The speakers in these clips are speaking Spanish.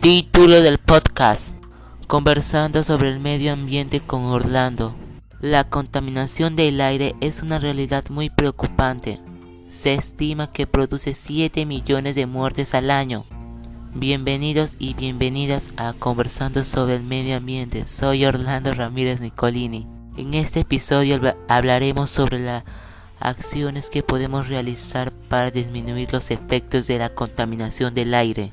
Título del podcast. Conversando sobre el medio ambiente con Orlando. La contaminación del aire es una realidad muy preocupante. Se estima que produce 7 millones de muertes al año. Bienvenidos y bienvenidas a Conversando sobre el medio ambiente. Soy Orlando Ramírez Nicolini. En este episodio hablaremos sobre las acciones que podemos realizar para disminuir los efectos de la contaminación del aire.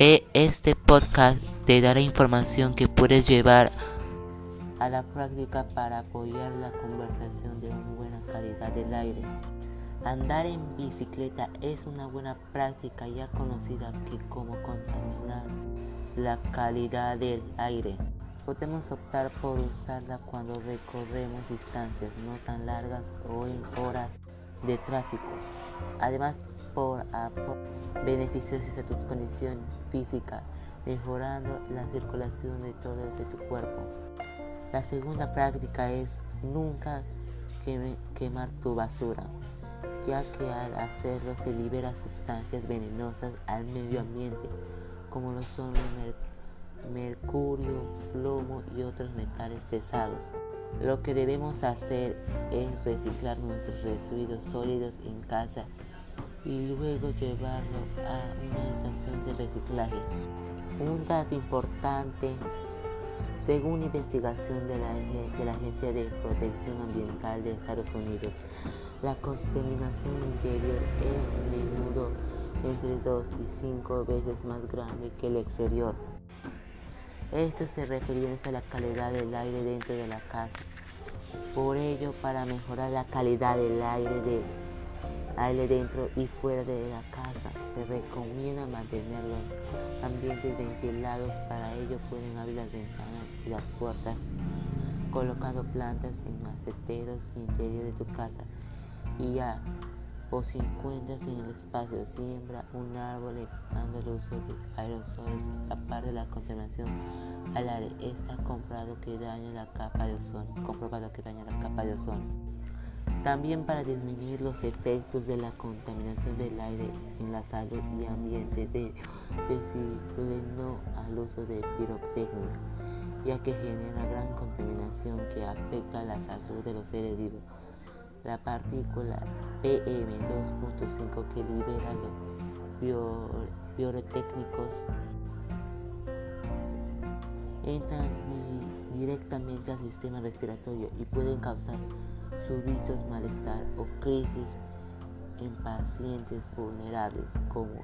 E, este podcast te dará información que puedes llevar a la práctica para apoyar la conversación de una buena calidad del aire. Andar en bicicleta es una buena práctica ya conocida que como contaminar la calidad del aire. Podemos optar por usarla cuando recorremos distancias no tan largas o en horas de tráfico. Además, por, a tu condición física, mejorando la circulación de todo de tu cuerpo. La segunda práctica es nunca quemar tu basura, ya que al hacerlo se libera sustancias venenosas al medio ambiente, como lo son mercurio, plomo y otros metales pesados. Lo que debemos hacer es reciclar nuestros residuos sólidos en casa y luego llevarlo a una estación de reciclaje. Un dato importante, según investigación de la, de la Agencia de Protección Ambiental de Estados Unidos, la contaminación interior es a menudo entre 2 y 5 veces más grande que el exterior. Esto se refiere a la calidad del aire dentro de la casa. Por ello, para mejorar la calidad del aire, de, aire dentro y fuera de la casa, se recomienda mantener los ambientes ventilados. Para ello pueden abrir las ventanas y las puertas, colocando plantas en maceteros interior de tu casa y ya o si encuentras en el espacio, siembra un árbol evitando el uso de aerosoles, aparte de la contaminación al aire. Está comprobado que daña la capa de ozono, comprobado que daña la capa de ozono. También para disminuir los efectos de la contaminación del aire en la salud y ambiente, de, no al uso de pirotecnia, ya que genera gran contaminación que afecta a la salud de los seres vivos. La partícula PM2.5 que libera los biotécnicos entran directamente al sistema respiratorio y pueden causar súbitos malestar o crisis en pacientes vulnerables como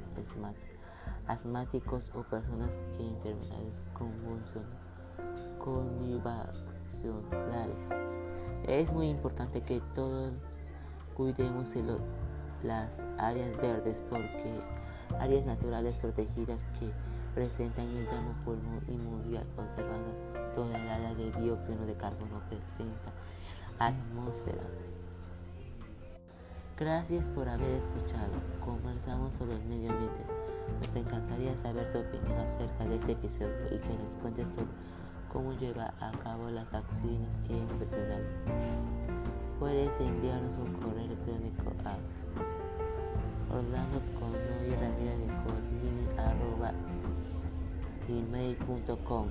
asmáticos o personas que enfermedades convulsionales. Es muy importante que todos cuidemos de las áreas verdes porque áreas naturales protegidas que presentan el daño pulmón y mundial observando toneladas de dióxido de carbono presenta atmósfera. Gracias por haber escuchado. Conversamos sobre el medio ambiente. Nos encantaría saber tu opinión acerca de este episodio y que nos cuentes sobre cómo lleva a cabo las acciones que hemos presentado. Puedes enviarnos un correo electrónico a orlandoconoyramírez.com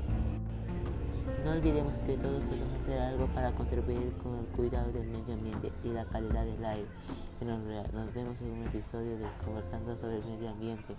No olvidemos que todos podemos hacer algo para contribuir con el cuidado del medio ambiente y la calidad del aire. Nos vemos en un episodio de Conversando sobre el medio ambiente.